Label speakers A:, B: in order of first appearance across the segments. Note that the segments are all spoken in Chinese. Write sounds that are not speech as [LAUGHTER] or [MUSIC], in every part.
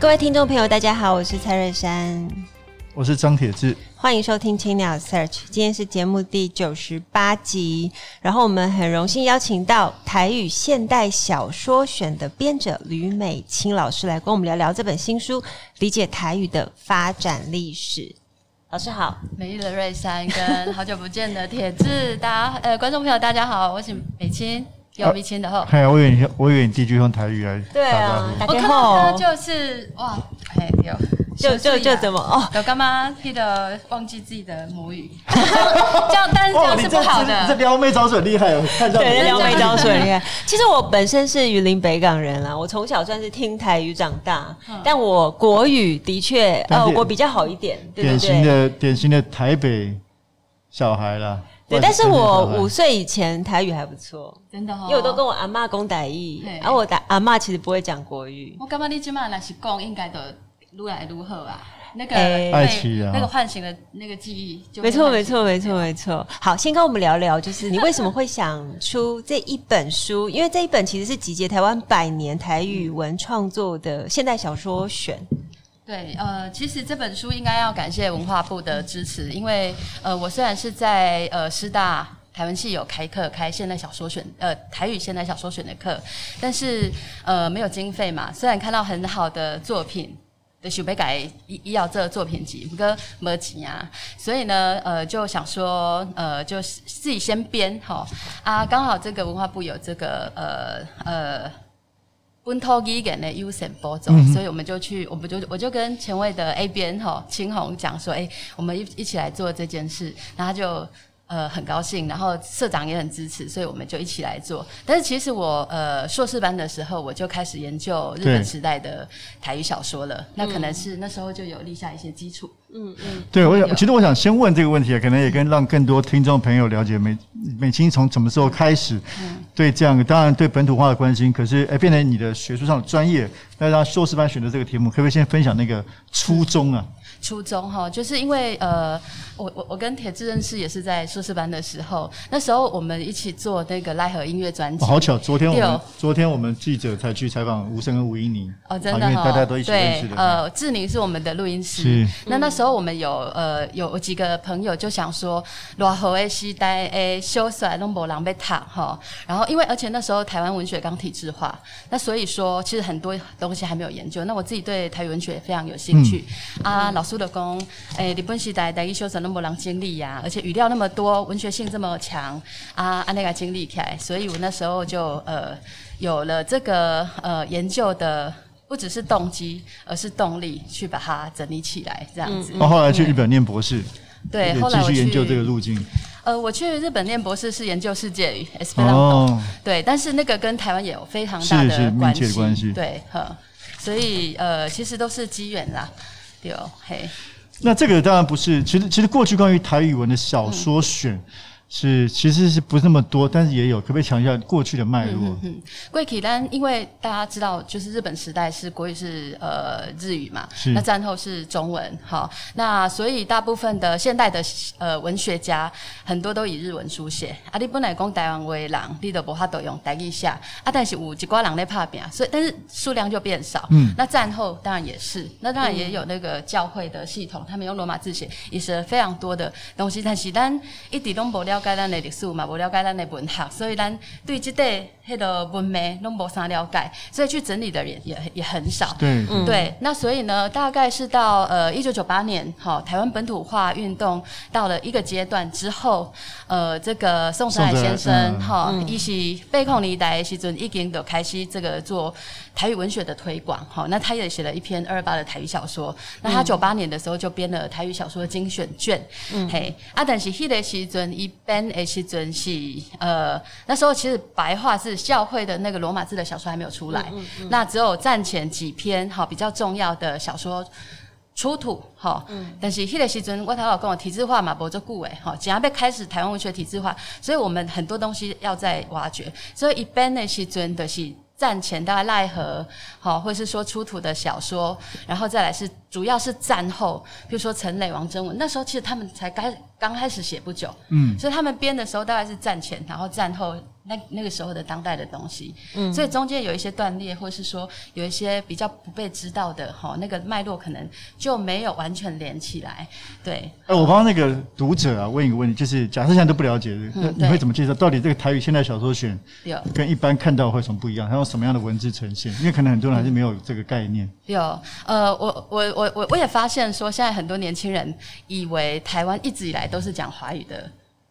A: 各位听众朋友，大家好，我是蔡瑞山，
B: 我是张铁志，
A: 欢迎收听青鸟 Search，今天是节目第九十八集，然后我们很荣幸邀请到台语现代小说选的编者吕美卿老师来跟我们聊聊这本新书《理解台语的发展历史》。老师好，
C: 美丽的瑞山跟好久不见的铁志，大家呃观众朋友大家好，我是美卿。有鼻青的后，
B: 哎呀，我以为你，我以为你第一句用台语来。
A: 对啊，
C: 我看到他就是哇，哎有，
A: 就就就怎么哦，
C: 有干嘛记得忘记自己的母语，[LAUGHS] 这样但是这样是不好的。
B: 这撩妹招数很厉害哦，看到
A: 对，撩妹招数很厉害。[LAUGHS] 其实我本身是云林北港人啦，我从小算是听台语长大，但我国语的确呃我比较好一点，
B: 典型的典型的台北小孩啦。
A: 对，但是我五岁以前台语还不错，
C: 真的哈，
A: 因为我都跟我阿嬷讲台语，然后我的阿嬷其实不会讲国语。
C: 我感觉你今嘛那是讲，应该都愈来愈好啊。那个爱奇艺，那个唤醒了那个记忆，
A: 没错，没错，没错，没错。好，先跟我们聊聊，就是你为什么会想出这一本书？因为这一本其实是集结台湾百年台语文创作的现代小说选。
C: 对，呃，其实这本书应该要感谢文化部的支持，因为呃，我虽然是在呃师大台文系有开课，开现代小说选，呃，台语现代小说选的课，但是呃没有经费嘛。虽然看到很好的作品的许北改医医药这个作品集，不过没钱啊，所以呢，呃，就想说，呃，就自己先编哈啊，刚好这个文化部有这个呃。呃温托基给那优先播种，所以我们就去，我们就我就跟前卫的 A 编哈青红讲说，哎、欸，我们一一起来做这件事，然后他就。呃，很高兴，然后社长也很支持，所以我们就一起来做。但是其实我呃硕士班的时候，我就开始研究日本时代的台语小说了。那可能是那时候就有立下一些基础。嗯嗯。对，我想，其实我想先问这个问题啊，可能也跟让更多听众朋友了解美美青从什么时候开始对这样，当然对本土化的关心，可是哎变成你的学术上的专业，那让硕士班选择这个题目，可不可以先分享那个初衷啊？初中哈，就是因为呃，我我我跟铁志认识也是在硕士班的时候，那时候我们一起做那个奈何音乐专辑。好巧，
B: 昨天我们昨天我们记者才去采访吴声跟吴英宁。
C: 哦，真的哈，
B: 大家都一起认识的。
C: 呃，志宁是我们的录音师。是。那那时候我们有呃有几个朋友就想说，然后因为而且那时候台湾文学刚体制化，那所以说其实很多东西还没有研究。那我自己对台语文学也非常有兴趣啊，老。苏的功，诶，日本时代台语小说那么人经历呀，而且语料那么多，文学性这么强啊，按那个经历起来，所以我那时候就呃有了这个呃研究的不只是动机，而是动力去把它整理起来，这样子。
B: 嗯、后来去日本念博士，
C: 对，后来继续
B: 研究这个路径。
C: 呃，我去日本念博士是研究世界语，Esperanto，对，但是那个跟台湾也有非常大的关系，关系，对，呵，所以呃，其实都是机缘啦。对，嘿，
B: 那这个当然不是，其实其实过去关于台语文的小说选。是，其实是不是那么多，但是也有，可不可以强调过去的脉络？嗯嗯，
C: 过去但因为大家知道，就是日本时代是国语是呃日语嘛，
B: 是
C: 那战后是中文，好，那所以大部分的现代的呃文学家很多都以日文书写。啊，你本来讲台湾话的人，你都无法度用台语写，啊，但是有一寡人在拍拼，所以但是数量就变少。嗯，那战后当然也是，那当然也有那个教会的系统，他们用罗马字写，也是非常多的东西，但是咱一直都无了。了解咱的历史嘛，无了解咱的文学，所以咱对这个迄个文脉拢无啥了解，所以去整理的人也也很少。
B: 对，嗯、
C: 对。那所以呢，大概是到呃一九九八年，哈，台湾本土化运动到了一个阶段之后，呃，这个宋山海先生，哈，伊是八零年代的时阵已经就开始这个做台语文学的推广，哈。那他也写了一篇二二八的台语小说。那他九八年的时候就编了台语小说的精选卷，嗯，嘿。啊，但是迄个时阵一。编的时阵是呃，那时候其实白话是教会的那个罗马字的小说还没有出来，嗯嗯嗯、那只有战前几篇哈比较重要的小说出土哈。嗯、但是迄个时阵我头先讲体制化嘛，无做久诶哈，只要被开始台湾文学体制化，所以我们很多东西要在挖掘。所以一般的时阵的是战前大概奈何好，或是说出土的小说，然后再来是主要是战后，比如说陈磊、王征文，那时候其实他们才该刚开始写不久，嗯，所以他们编的时候大概是战前，然后战后。那那个时候的当代的东西，嗯，所以中间有一些断裂，或是说有一些比较不被知道的哈，那个脉络可能就没有完全连起来。对，哎、
B: 呃，我帮那个读者啊问一个问题，就是假设现在都不了解，嗯、你会怎么介绍？到底这个台语现代小说选有跟一般看到会有什么不一样？它用什么样的文字呈现？因为可能很多人还是没有这个概念。
C: 有，呃，我我我我我也发现说，现在很多年轻人以为台湾一直以来都是讲华语的。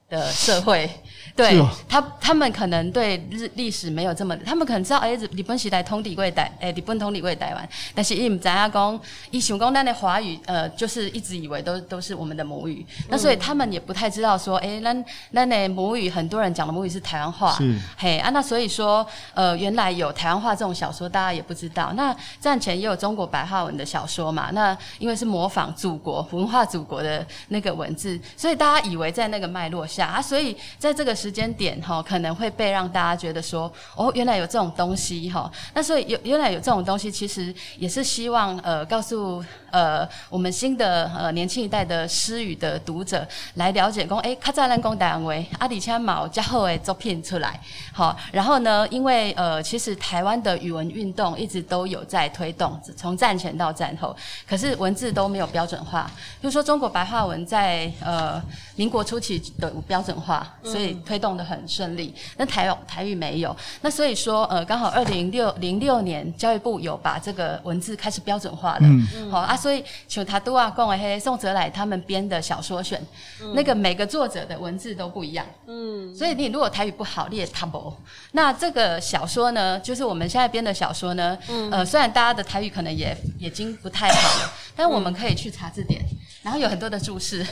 C: 的社会，对、哦、他，他们可能对日历史没有这么，他们可能知道，哎、欸，日本时代统治过台，哎、欸，日本统治过台湾，但是伊唔知影讲，伊想讲咱的华语，呃，就是一直以为都都是我们的母语，嗯、那所以他们也不太知道说，哎、欸，咱咱的母语，很多人讲的母语是台湾话，是，嘿啊，那所以说，呃，原来有台湾话这种小说，大家也不知道。那战前也有中国白话文的小说嘛，那因为是模仿祖国文化祖国的那个文字，所以大家以为在那个脉络下。啊，所以在这个时间点哈，可能会被让大家觉得说，哦，原来有这种东西哈。那所以有原来有这种东西，其实也是希望呃告诉呃我们新的呃年轻一代的诗语的读者来了解，讲哎，较早咱讲台湾话，啊，而且嘛有较好的作品出来，好，然后呢，因为呃其实台湾的语文运动一直都有在推动，从战前到战后，可是文字都没有标准化，比如说中国白话文在呃民国初期的。标准化，所以推动的很顺利。那台台语没有，那所以说，呃，刚好二零六零六年教育部有把这个文字开始标准化了。嗯，好啊，所以像他都啊，讲的嘿，宋哲来他们编的小说选，嗯、那个每个作者的文字都不一样。嗯，所以你如果台语不好，你也看不。那这个小说呢，就是我们现在编的小说呢，嗯、呃，虽然大家的台语可能也已经不太好了，[COUGHS] 但我们可以去查字典。然后有很多的注释，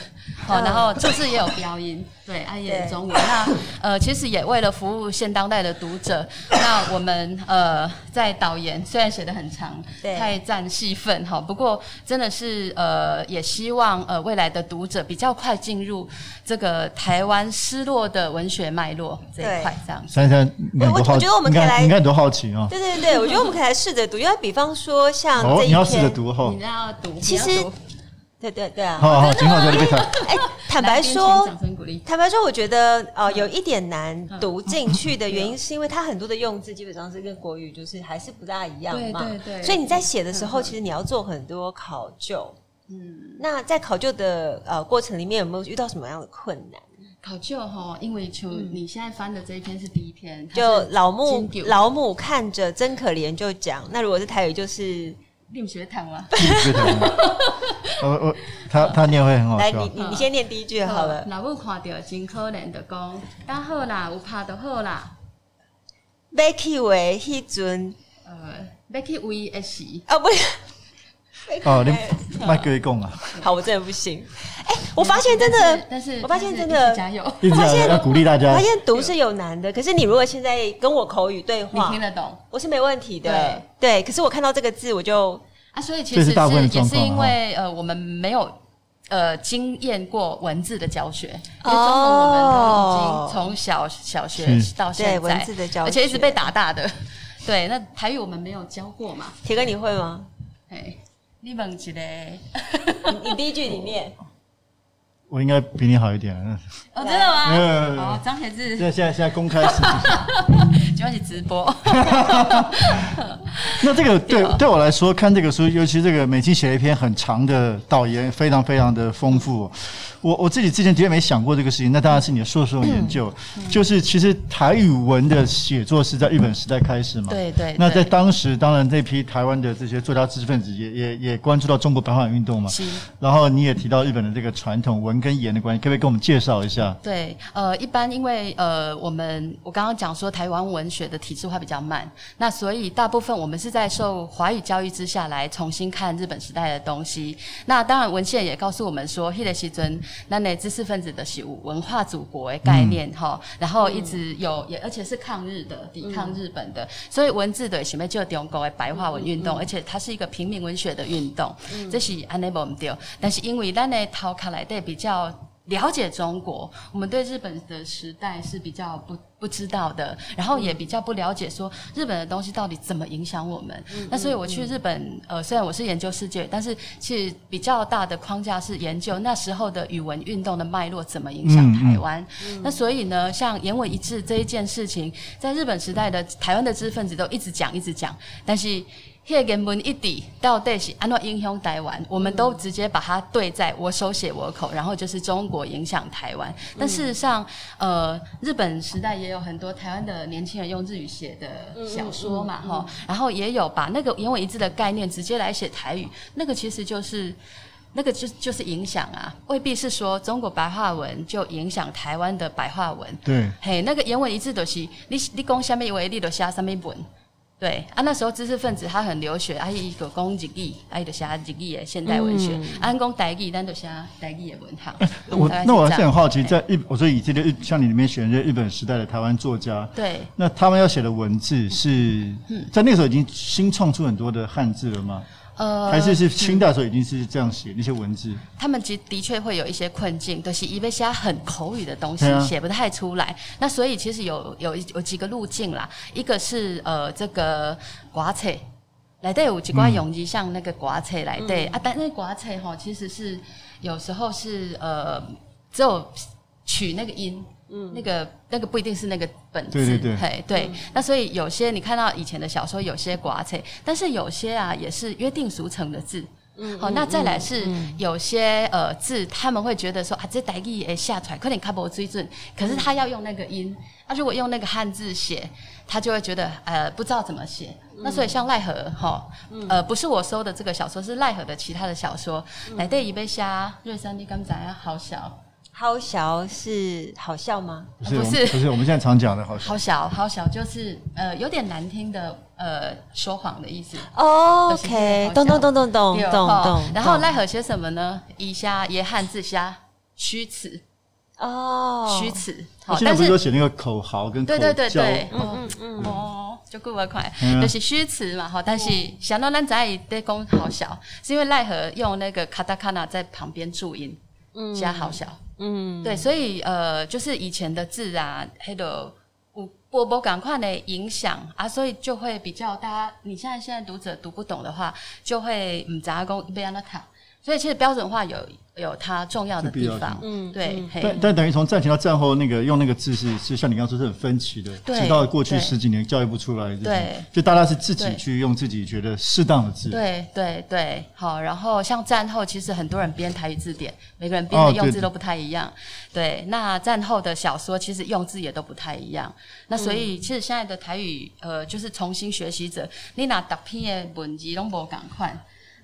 C: 好，[LAUGHS] 然后注释也有标音，对，爱言中文。那呃，其实也为了服务现当代的读者，[LAUGHS] 那我们呃在导言虽然写的很长，对太占戏份哈，不过真的是呃也希望呃未来的读者比较快进入这个台湾失落的文学脉络这一块，这样。珊
B: 珊，我
A: 我觉得我们可以来，
B: 应该很多好奇 [LAUGHS] 哦。
A: 对对对，我觉得我们可以来试着读，因为比方说像这一篇，
B: 你要试着读哈，
C: 你要读，
A: 其实。对对对啊！
B: 好好，挺好，就被他。[LAUGHS]
A: 哎，坦白说，坦白说，我觉得呃有一点难读进 [LAUGHS] 去的原因，是因为它很多的用字基本上是跟国语就是还是不大一样嘛。对对对。所以你在写的时候，其实你要做很多考究。嗯。那在考究的呃过程里面，有没有遇到什么样的困难？
C: 考究哈，因为就你现在翻的这一篇是第一篇，
A: 就老母老母看着真可怜，就讲。那如果是台语，就是。
C: 念 [LAUGHS] 学堂吗？[LAUGHS]
B: 我我他他念会很好
A: 笑。来，你你你先念第一句好了。
C: 老母看到真可怜的讲，刚好啦，有拍就好啦。
A: 要去喂迄阵，
C: 呃，要去喂的时。
A: 啊不，
B: 哦 [LAUGHS] 你麦可以讲啊。
A: 好，我真的不行。哎，我发现真的，
C: 但是
A: 我发现真的
B: 加油，发现要鼓励大家。
A: 发现读是有难的，可是你如果现在跟我口语对话，
C: 你听得懂，
A: 我是没问题的。对，可是我看到这个字，我就
C: 啊，所以其实是也是因为呃，我们没有呃经验过文字的教学，因为中文我们都已经从小小学到现在，文字的教学，而且一直被打大的。对，那台语我们没有教过嘛？
A: 铁哥你会吗？
C: 哎，你问一个，
A: 你第一句你念。
B: 我应该比你好一点。
C: 哦，真的吗？[LAUGHS] 哦，张学志。[LAUGHS] 现在
B: 现在现在公开实
C: 主要是直播。[LAUGHS]
B: 那这个对对我来说，看这个书，尤其这个美青写了一篇很长的导言，非常非常的丰富。我我自己之前的确没想过这个事情，那当然是你的硕士研究，就是其实台语文的写作是在日本时代开始嘛。
C: 对对。
B: 那在当时，当然这批台湾的这些作家知识分子也也也关注到中国白话运动嘛。是。然后你也提到日本的这个传统文跟言的关系，可不可以跟我们介绍一下？
C: 对，呃，一般因为呃，我们我刚刚讲说台湾文学的体制化比较慢，那所以大部分我们是在受华语教育之下来重新看日本时代的东西。那当然文献也告诉我们说，迄个时阵。那那知识分子的是有文化祖国的概念哈、嗯，然后一直有也而且是抗日的，抵抗日本的，嗯、所以文字的前面就中国的白话文运动、嗯，而且它是一个平民文学的运动，嗯、这是安内无唔对，但是因为咱的头壳来底比较。了解中国，我们对日本的时代是比较不不知道的，然后也比较不了解说日本的东西到底怎么影响我们。嗯、那所以我去日本，呃，虽然我是研究世界，但是其实比较大的框架是研究那时候的语文运动的脉络怎么影响台湾。嗯嗯、那所以呢，像言文一致这一件事情，在日本时代的台湾的知识分子都一直讲一直讲，但是。那个言文一致到底是安怎影响台湾？我们都直接把它对在我手写我口，然后就是中国影响台湾。但事实上，呃，日本时代也有很多台湾的年轻人用日语写的小说嘛，哈，然后也有把那个言文一致的概念直接来写台语，那个其实就是那个就就是影响啊，未必是说中国白话文就影响台湾的白话文。
B: 对，
C: 嘿，那个言文一致就是你你讲什么话，你都写什么文。对啊，那时候知识分子他很流血，啊，伊个讲日语，啊，伊就写日语的现代文学，啊，讲台语，咱就写台语的文学。
B: 欸、[LAUGHS] 我那我还是很好奇，在日，我说以这个日，像你里面选的日本时代的台湾作家，
C: 对，
B: 那他们要写的文字是在那个时候已经新创出很多的汉字了吗？呃，还是是清代的时候已经是这样写那些文字。
C: 他们其实的确会有一些困境，都、就是因为写很口语的东西，写不太出来。那所以其实有有有几个路径啦，一个是呃这个刮册，来对有几挂用字，像那个刮册来对、嗯、啊，但那刮册哈其实是有时候是呃只有取那个音。嗯，那个那个不一定是那个本字，
B: 对对对，
C: 嘿，对、嗯。那所以有些你看到以前的小说，有些挂册，但是有些啊也是约定俗成的字。嗯，好，那再来是有些呃字，他们会觉得说啊，这台语也下出来，可能卡不追准，可是他要用那个音，他、啊、如果用那个汉字写，他就会觉得呃不知道怎么写。那所以像奈何哈，呃不是我收的这个小说，是奈何的其他的小说，来对一杯虾，瑞山你刚才啊好小。
A: 好小是好笑吗？
B: 不是，不是，不是。我们现在常讲的好小，
C: 好小，好小，就是呃有点难听的呃说谎的意思。
A: 哦、oh,，OK，咚咚咚咚咚咚咚。
C: 然后奈何写什么呢？以下也汉字下虚词哦，虚词。
B: 好，现在不是都写那个口号跟口
C: 对对对对，嗯嗯嗯哦，就过得快，就是虚词嘛。好，但是想到咱在在讲好小，是因为奈何用那个卡达卡纳在旁边注音，加好小。嗯，对，所以呃，就是以前的字啊，黑的我波波赶快的影响啊，所以就会比较大家，你现在现在读者读不懂的话，就会嗯，杂工被让他看，所以其实标准化有。有它重要的地方，嗯，对。嗯、
B: 但但等于从战前到战后，那个用那个字是是像你刚刚说是很分歧的，直到过去十几年教育不出来，对，就大家是自己去用自己觉得适当的字，
C: 对对对。好，然后像战后，其实很多人编台语字典，每个人编的用字都不太一样，哦、对，那战后的小说其实用字也都不太一样，那所以其实现在的台语，呃，就是重新学习者，你拿读篇的文字拢无共款。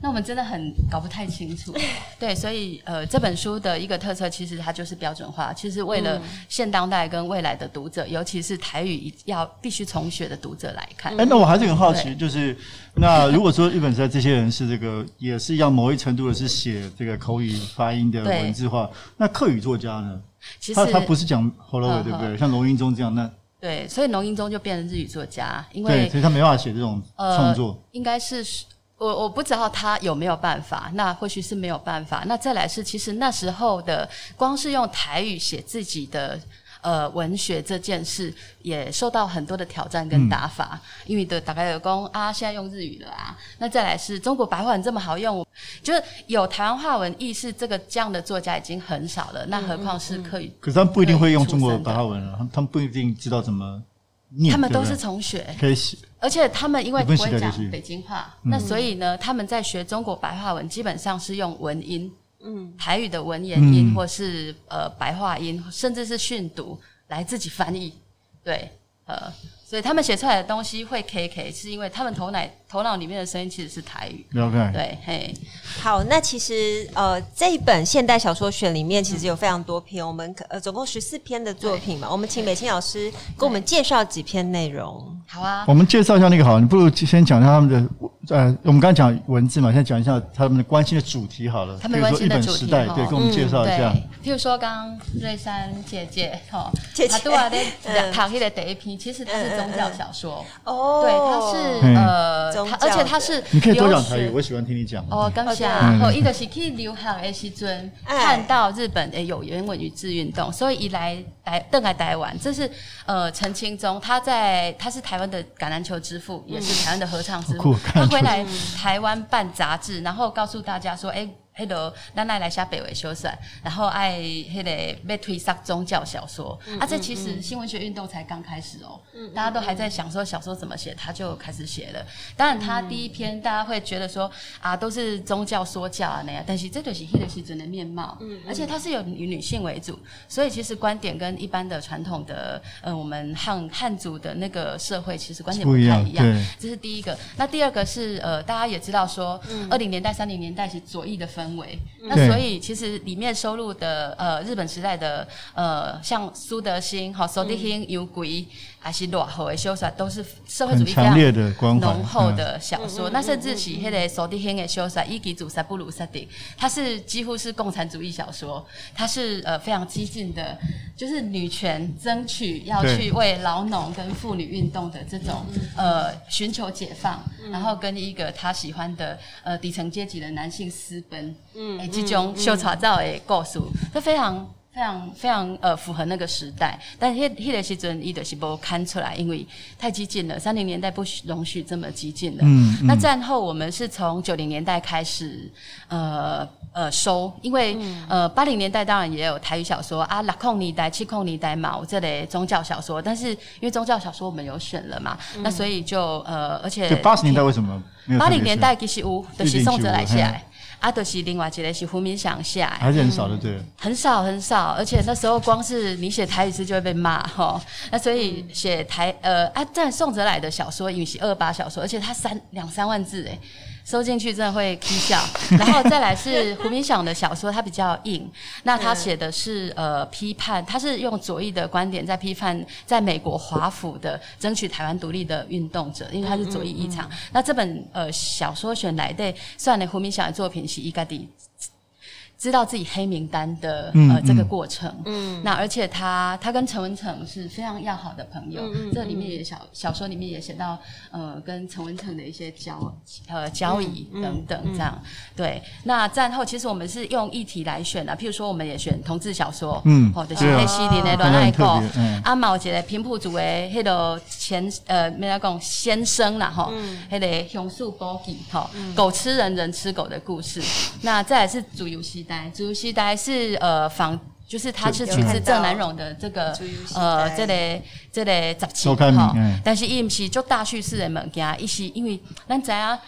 C: 那我们真的很搞不太清楚，[LAUGHS] 对，所以呃，这本书的一个特色，其实它就是标准化，其实为了现当代跟未来的读者，尤其是台语要必须重学的读者来看。
B: 哎，那我还是很好奇，就是那如果说日本在这些人是这个，也是要某一程度的是写这个口语发音的文字化，那客语作家呢？其实他他不是讲 Hello 对不对？像龙英宗这样，那
C: 对，所以龙英宗就变成日语作家，因
B: 为所以他没办法写这种创作，
C: 呃、应该是。我我不知道他有没有办法，那或许是没有办法。那再来是，其实那时候的光是用台语写自己的呃文学这件事，也受到很多的挑战跟打法。嗯、因为的打开有讲啊，现在用日语了啊。那再来是中国白话文这么好用，就是有台湾话文意识这个这样的作家已经很少了。那何况是客语？
B: 可是他们不一定会用中国白话文了，他们不一定知道怎么。
C: 他们都是从学，可以写，而且他们因为不会讲北京话，那所以呢，他们在学中国白话文，基本上是用文音，嗯，台语的文言音，或是呃白话音，甚至是训读来自己翻译，对，呃。所以他们写出来的东西会 K K，是因为他们头脑头脑里面的声音其实是台语。
B: OK，
C: 对，嘿，
A: 好，那其实呃这一本现代小说选里面其实有非常多篇，嗯、我们呃总共十四篇的作品嘛，我们请美清老师给我们介绍几篇内容。
C: 好啊，
B: 我们介绍一下那个好，你不如先讲一下他们的呃，我们刚刚讲文字嘛，现在讲一下他们的关心的主题好了。
C: 他们关心的主题
B: 对，跟我们介绍一下。
C: 嗯、譬如说，刚刚瑞珊姐姐哈，
A: 姐姐。
C: 她对啊，[LAUGHS] 在唐黑的第一篇，其实它是宗教小说。
A: 哦，
C: 对，它是呃，而且它是
B: 你可以多讲台语，我喜欢听你讲。
C: 哦，刚下，然后伊就是去留学的时阵，看到日本诶有原文语字运动，所以一来来邓来台湾，这是呃陈清宗，他在他是台湾的橄榄球之父，也是台湾的合唱之父，他回来台湾办杂志，然后告诉大家说，哎。迄个，咱爱来写北尾小说，然后爱迄个被推上宗教小说，嗯、啊，这其实新文学运动才刚开始哦、喔，嗯、大家都还在想说小说怎么写，他就开始写了。当然，他第一篇大家会觉得说啊，都是宗教说教啊那样，但是这就是迄个时阵的面貌，嗯，而且他是有以女性为主，所以其实观点跟一般的传统的呃我们汉汉族的那个社会其实观点不太一样，这是第一个。那第二个是呃，大家也知道说，二零年代、三零年代是左翼的氛围，嗯、那所以其实里面收录的呃日本时代的呃像苏德兴、哈苏德兴、有鬼还是落后的小说，都是社会主义非常浓厚的小说。嗯、那甚至是迄个苏德兴的小说，伊吉祖萨布鲁萨迪，它是几乎是共产主义小说，它是呃非常激进的，就是女权争取要去为劳农跟妇女运动的这种呃寻求解放，然后跟一个他喜欢的呃底层阶级的男性私奔。嗯，哎，这种小创造的故事，它非常非常非常呃符合那个时代，但是迄迄个时阵伊就是无看出来，因为太激进了。三零年代不容许这么激进的。嗯，嗯，那战后我们是从九零年代开始呃呃收，因为呃八零年代当然也有台语小说啊，六零年代七控年代嘛，我这类宗教小说，但是因为宗教小说我们有选了嘛，嗯、那所以就呃而且
B: 八十年代为什么？
C: 八零年代其实有，就是宋哲来写来。阿德西另外一个是胡明想下，
B: 还是很少的，对、嗯，
C: 很少很少，而且那时候光是你写台语诗就会被骂哈，那所以写台呃啊，但宋哲来的小说，因为是二八小说，而且他三两三万字诶。收进去真的会哭笑，[LAUGHS] 然后再来是胡明祥的小说，他比较硬。[LAUGHS] 那他写的是呃批判，他是用左翼的观点在批判在美国华府的争取台湾独立的运动者，因为他是左翼异常。那这本呃小说选来的，算了，胡明祥的作品是伊家的。知道自己黑名单的呃这个过程，嗯，那而且他他跟陈文成是非常要好的朋友，嗯，这里面也小小说里面也写到呃跟陈文成的一些交呃交易等等这样，对。那战后其实我们是用议题来选的，譬如说我们也选同志小说，嗯，或者是黑西林的恋爱狗，阿毛姐的平埔族的迄个前呃没来讲先生啦哈，迄个熊树波吉哈，狗吃人人吃狗的故事，那再来是主游戏。主游戏台是呃仿，就是它是取自郑南榕的这个呃这类这类杂志哈，但是伊毋是做大叙事的物件，伊是因为咱知影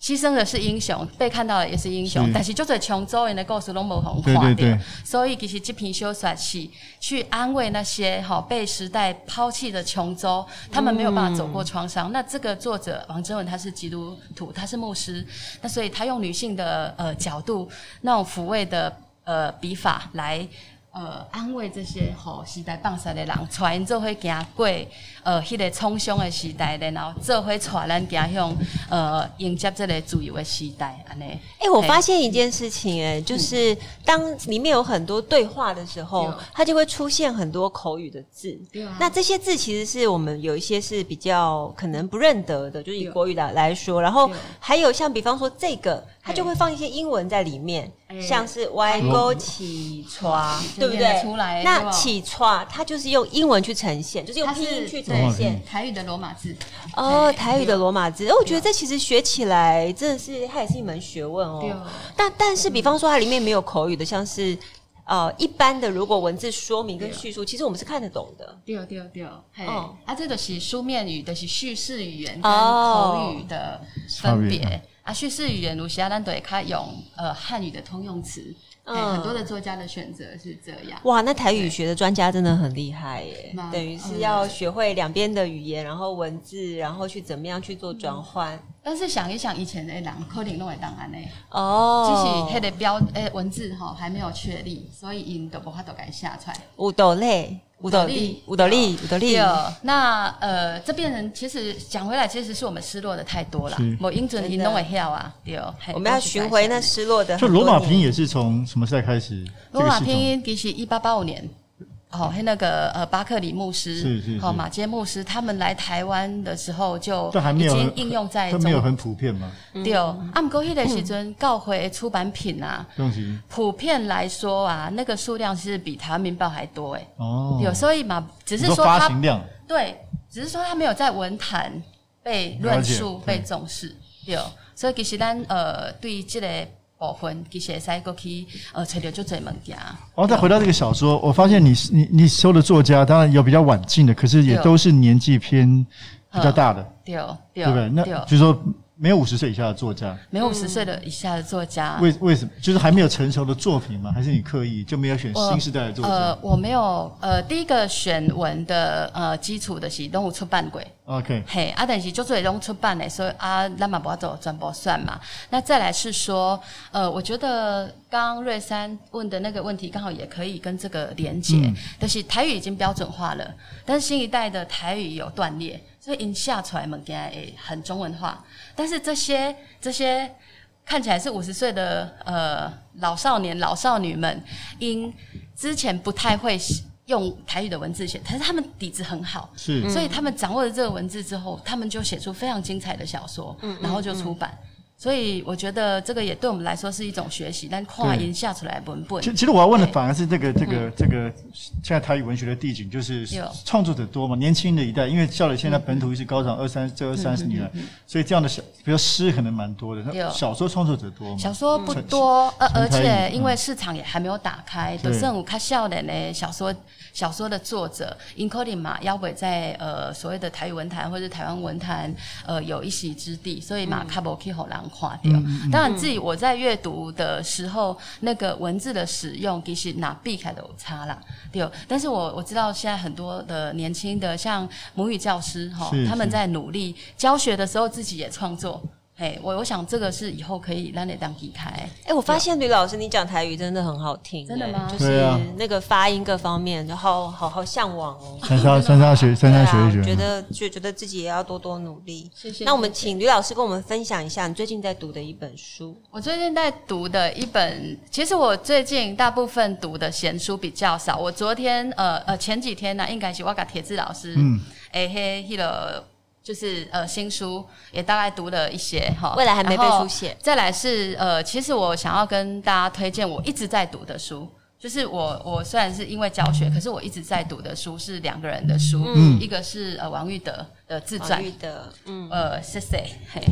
C: 牺牲的是英雄，被看到的也是英雄，是但是就在琼州人的故事拢无红化掉，所以其实这篇小说是去安慰那些哈被时代抛弃的琼州，他们没有办法走过创伤。嗯、那这个作者王征文他是基督徒，他是牧师，那所以他用女性的呃角度那种抚慰的呃笔法来。呃，安慰这些吼时代放下的人，带因做伙行过呃，迄、那个创伤的时代，然后做伙带咱行向呃迎接这个自由的时代，安尼。
A: 哎、欸，我发现一件事情、欸，哎、嗯，就是当里面有很多对话的时候，嗯、它就会出现很多口语的字。嗯、那这些字其实是我们有一些是比较可能不认得的，就是以国语来来说。然后还有像比方说这个。他就会放一些英文在里面，像是 “y go 起床”，对不对？那起床，它就是用英文去呈现，就是用拼音去呈现。
C: 台语的罗马字。
A: 哦，台语的罗马字，我觉得这其实学起来真的是，它也是一门学问哦。但但是，比方说它里面没有口语的，像是呃一般的，如果文字说明跟叙述，其实我们是看得懂的。
C: 对对对，哦，啊，这个是书面语的，是叙事语言跟口语的分别。啊，叙事语言如其他单对，它用呃汉语的通用词，嗯，很多的作家的选择是这样。哇，
A: 那台语学的专家真的很厉害耶，等于是要学会两边的语言，然后文字，然后去怎么样去做转换。嗯、
C: 但是想一想，以前的人可能弄会档案呢？哦，就是他的标诶文字哈还没有确立，所以因都无法度给写出来。
A: 有道理。五斗笠，五斗笠，五斗笠。
C: 那呃，这边人其实讲回来，其实是我们失落的太多了。某英准英都会跳啊，有。
A: 我们要寻回那失落的。
B: 就罗马拼音也是从什么时代开始？
C: 罗马拼音其实一八八五年。哦，那个呃，巴克里牧师，
B: 是是，
C: 好，马杰牧师，他们来台湾的时候就已经应用在，
B: 都没有很普遍嘛。
C: 对，啊，不过那个时阵教会出版品啊，普遍来说啊，那个数量其实比台湾民报还多哎。哦，有所以嘛，只是说它
B: 发行量，
C: 对，只是说他没有在文坛被论述、被重视。有，所以其实咱呃，对这个。部分其实会使过去呃，找到就这物件。
B: 然后，再回到这个小说，我发现你你你收的作家，当然有比较晚进的，可是也都是年纪偏比较大的，
C: 对
B: 对不对？那就是说。没有五十岁以下的作家，
C: 没有五十岁的以下的作家，
B: 为为什么？就是还没有成熟的作品吗？还是你刻意就没有选新时代的作家？
C: 呃，我没有，呃，第一个选文的呃基础的是拢有出版过
B: ，OK，
C: 嘿，啊，但是就做拢出版的，所以啊，那么不要走转播算嘛。那再来是说，呃，我觉得刚刚瑞珊问的那个问题，刚好也可以跟这个连接，嗯、就是台语已经标准化了，但是新一代的台语有断裂。所以，因下出来物件诶，很中文化。但是这些这些看起来是五十岁的呃老少年、老少女们，因之前不太会用台语的文字写，但是他们底子很好，
B: 是，
C: 所以他们掌握了这个文字之后，他们就写出非常精彩的小说，嗯、然后就出版。所以我觉得这个也对我们来说是一种学习，但跨音下出来文本。
B: 其其实我要问的反而是这个这个这个现在台语文学的地景，就是创作者多嘛，年轻的一代，因为校磊现在本土意识高涨，二三这二三十年了，所以这样的小，比如诗可能蛮多的。小说创作者多吗？
C: 小说不多，而而且因为市场也还没有打开，就剩较少年的小说小说的作者，，including 嘛，要不在呃所谓的台语文坛或者台湾文坛呃有一席之地，所以嘛，较无去互人。划掉。当然，自己我在阅读的时候，那个文字的使用，其实拿避开都有差啦，对。但是我我知道现在很多的年轻的像母语教师哈，他们在努力教学的时候，自己也创作。哎，我我想这个是以后可以让你当避开。
A: 哎，我发现吕老师你讲台语真的很好听，
C: 真的吗？
A: 就是那个发音各方面，然后好好向往哦。
B: 珊珊珊珊学珊珊学一学，
A: 觉得就觉得自己也要多多努力。谢谢。那我们请吕老师跟我们分享一下你最近在读的一本书。
C: 我最近在读的一本，其实我最近大部分读的闲书比较少。我昨天呃呃前几天呢，应该是我跟铁志老师，嗯，哎嘿，迄个。就是呃新书也大概读了一些哈，
A: 未来还没被书写。
C: 再来是呃，其实我想要跟大家推荐我一直在读的书，就是我我虽然是因为教学，可是我一直在读的书是两个人的书，嗯，一个是呃王玉德的自传，
A: 王玉德，嗯，
C: 呃谢谢嘿，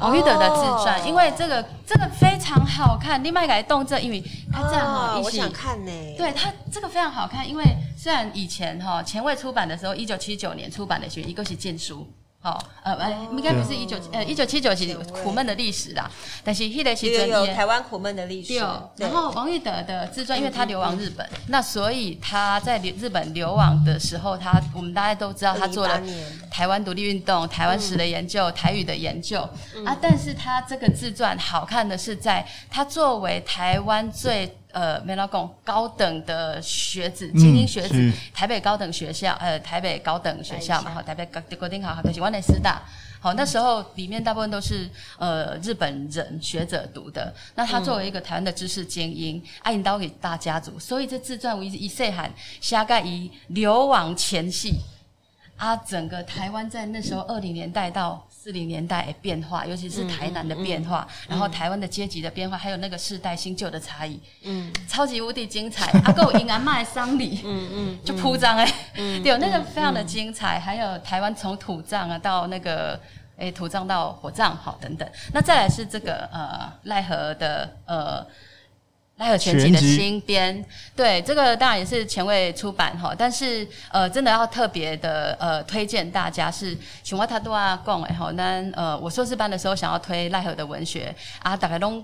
C: 王玉德的自传，因为这个这个非常好看，另外一个动作，因为他这样哈，
A: 我想看呢，
C: 对他这个非常好看，因为虽然以前哈前卫出版的时候，一九七九年出版的，一个是禁书。哦，呃，呃，应该不是一九呃一九七九是苦闷的历史啦，但是迄个是真
A: 有台湾苦闷的历史。
C: 然后王玉德的自传，因为他流亡日本，那所以他在日本流亡的时候，他我们大家都知道他做了台湾独立运动、台湾史的研究、台语的研究啊。但是他这个自传好看的是，在他作为台湾最。呃，没老公高等的学子，精英学子，嗯、台北高等学校，呃，台北高等学校嘛，好，台北高高等好，好，就是湾内师大，好，那时候里面大部分都是呃日本人学者读的。那他作为一个台湾的知识精英，爱引导给大家族，所以这自传我一岁喊下盖以流亡前夕，啊，整个台湾在那时候二零年代到。四零年代的变化，尤其是台南的变化，嗯嗯、然后台湾的阶级的变化，还有那个世代新旧的差异，嗯，超级无敌精彩。阿够因阿妈的丧礼，[LAUGHS] 嗯嗯，就铺张哎，嗯、对，那个非常的精彩。嗯、还有台湾从土葬啊到那个诶土葬到火葬，好等等。那再来是这个呃奈何的呃。赖和全集的新编，对，这个当然也是前卫出版哈，但是呃，真的要特别的呃推荐大家是像我他多啊讲哎哈，那呃我硕士班的时候想要推赖和的文学啊，大概拢。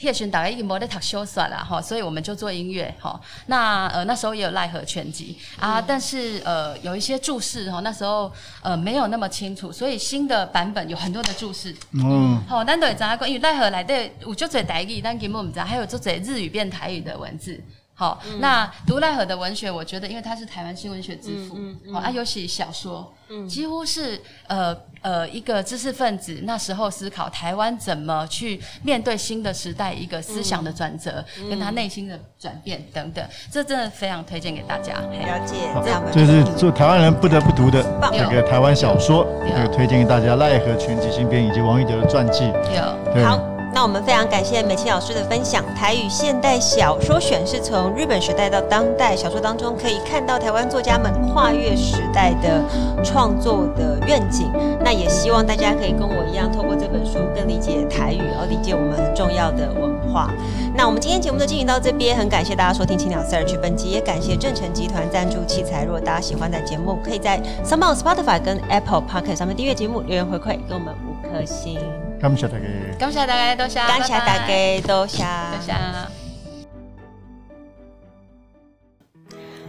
C: 叶璇大概已经没得读小说了哈，所以我们就做音乐哈。那呃那时候也有奈何全集啊，但是呃有一些注释哈，那时候呃没有那么清楚，所以新的版本有很多的注释。嗯，好，咱都会知影讲，因为奈何来的有足侪台语，但根本唔知，还有足侪日语变台语的文字。好，嗯、那读赖和的文学，我觉得因为他是台湾新文学之父，嗯嗯、啊，尤其小说，嗯、几乎是呃呃一个知识分子那时候思考台湾怎么去面对新的时代一个思想的转折，嗯、跟他内心的转变等等，这真的非常推荐给大家。
A: 了解，
B: 这样这是做台湾人不得不读的这个台湾小说，这个推荐给大家赖和全集新编以及王一德的传记。
A: 有。好。那我们非常感谢美清老师的分享。台语现代小说选是从日本时代到当代小说当中，可以看到台湾作家们跨越时代的创作的愿景。那也希望大家可以跟我一样，透过这本书更理解台语，而理解我们很重要的文化。那我们今天节目就进行到这边，很感谢大家收听青鸟 Search 本集，也感谢正成集团赞助器材。如果大家喜欢的节目，可以在 SoundOn Spotify 跟 Apple Podcast 上面订阅节目，留言回馈给我们五颗星。
B: 感谢大家，
C: 感谢大家，多谢，
A: 感谢大家，多谢，
C: 多谢。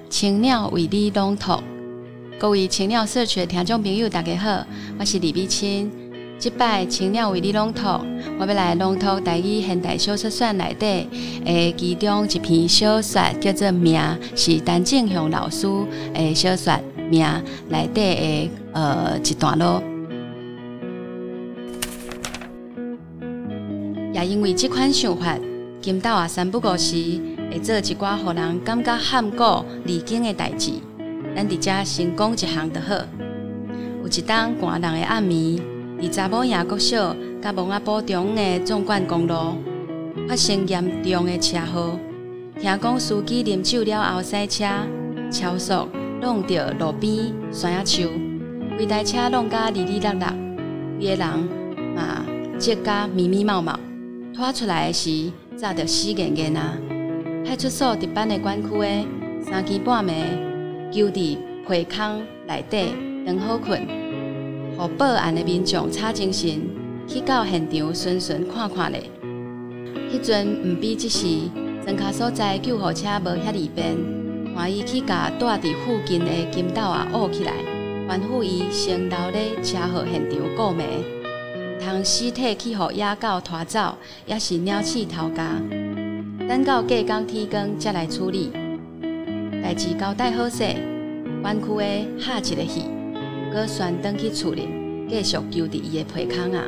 C: 青鸟为你朗读，各位青鸟社区的听众朋友，大家好，我是李碧青。这摆青鸟为你朗读，我要来朗读台语现代小说选内底诶其中一篇小说，叫做《名》，是陈正雄老师诶小说《名》内底诶呃一段落。因为这款想法，今昼啊三不五时会做一寡互人感觉坎古离经的代志。咱伫遮先讲一项就好。有一当寒冷的暗暝，伫查某营国小甲蒙阿埔中的纵贯公路发生严重的车祸。听讲司机啉酒了后驶车，超速弄到路边山野树，规台车弄甲哩哩落落，规个人嘛接甲咪咪毛毛。拖出来的时，早着死严严啊！派出所值班的管区的三更半暝，就伫被坑内底当好困，互报案的民众打精神去到现场顺顺看看咧。迄阵毋比即时，庄卡所在救护车无遐利便，欢喜去甲住伫附近的金斗啊挖起来，还复伊先到咧车祸现场过暝。通尸体去予野狗拖走，也是鸟鼠偷家。等到隔工天光才来处理，代志交代好势，湾区的下一个戏，阁旋转去厝里，继续救伫伊的被坑啊。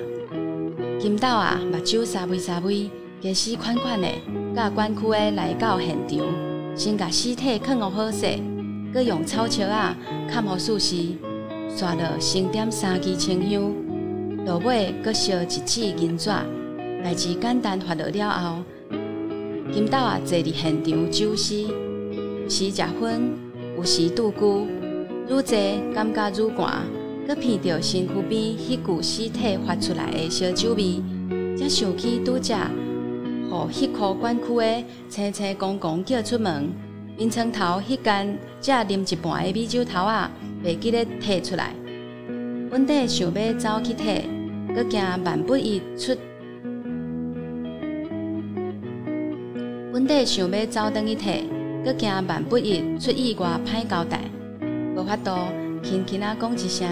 C: 金斗啊，目睭沙微沙微，计死款款的，甲湾区的来到现场，先甲尸体囥好好势，阁用草笑仔盖好死尸，刷了先点三支清香。落尾，阁烧一纸银纸，代志简单发落了后，金斗啊坐伫现场酒席，有时食薰，有时拄龟，愈坐感觉愈寒，阁闻到身躯边迄具尸体发出来的烧酒味，才想起拄则，互迄科管区的青青公公叫出门，眠床头迄间，才啉一半的米酒头仔，袂记得摕出来。本地想要走去摕，阁惊万不易出。本地想要走转去摕，阁惊万不易出意外歹交代。无法度轻轻啊讲一声，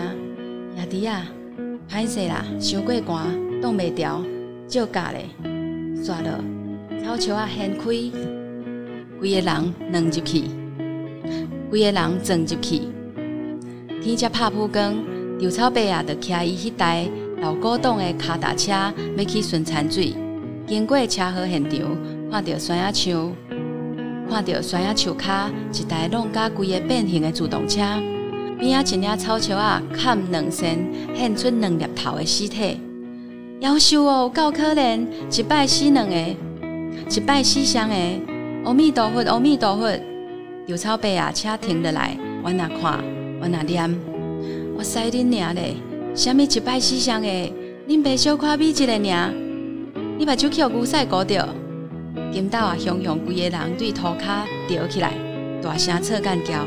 C: 兄弟啊，歹势啦，伤过寒，挡袂牢，借驾咧，煞了草树啊掀开，规个人软入去，规个人钻入去，天才拍曝光。刘草伯啊，就骑伊迄台老古董的脚踏车，要去顺产水。经过车祸现场，看到山野树，看到山野树骹一台弄甲规个变形的自动车，边仔一领草树啊，砍两身，现出两粒头的尸体。夭寿哦，够可怜，一拜死两个，一拜死双个。阿弥陀佛，阿弥陀佛。刘草伯啊，车停落来，我那看，我那念。我使恁娘嘞，虾米一摆死相诶？恁爸小可比一个娘，你目睭去互牛屎糊着。金斗啊，雄雄规个人对涂骹吊起来，大声错干叫。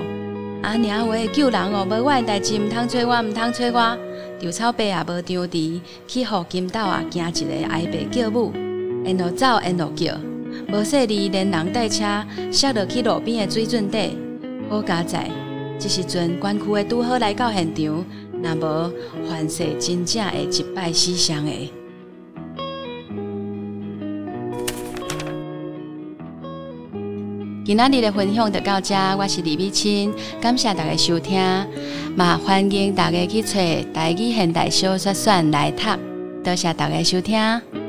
C: 阿娘话救人哦，无我诶代志，毋通找我，毋通找我。刘草伯也无张持，去互金斗啊，惊一个挨爸叫母，沿路走，沿路叫，无说离连人带车，摔落去路边诶水准底，好佳哉。这时阵，管区的拄好来到现场，若无凡事真正会一败死伤的。今仔日的分享就到这，我是李美清，感谢大家收听，嘛欢迎大家去找台语现代小说选来读，多谢大家收听。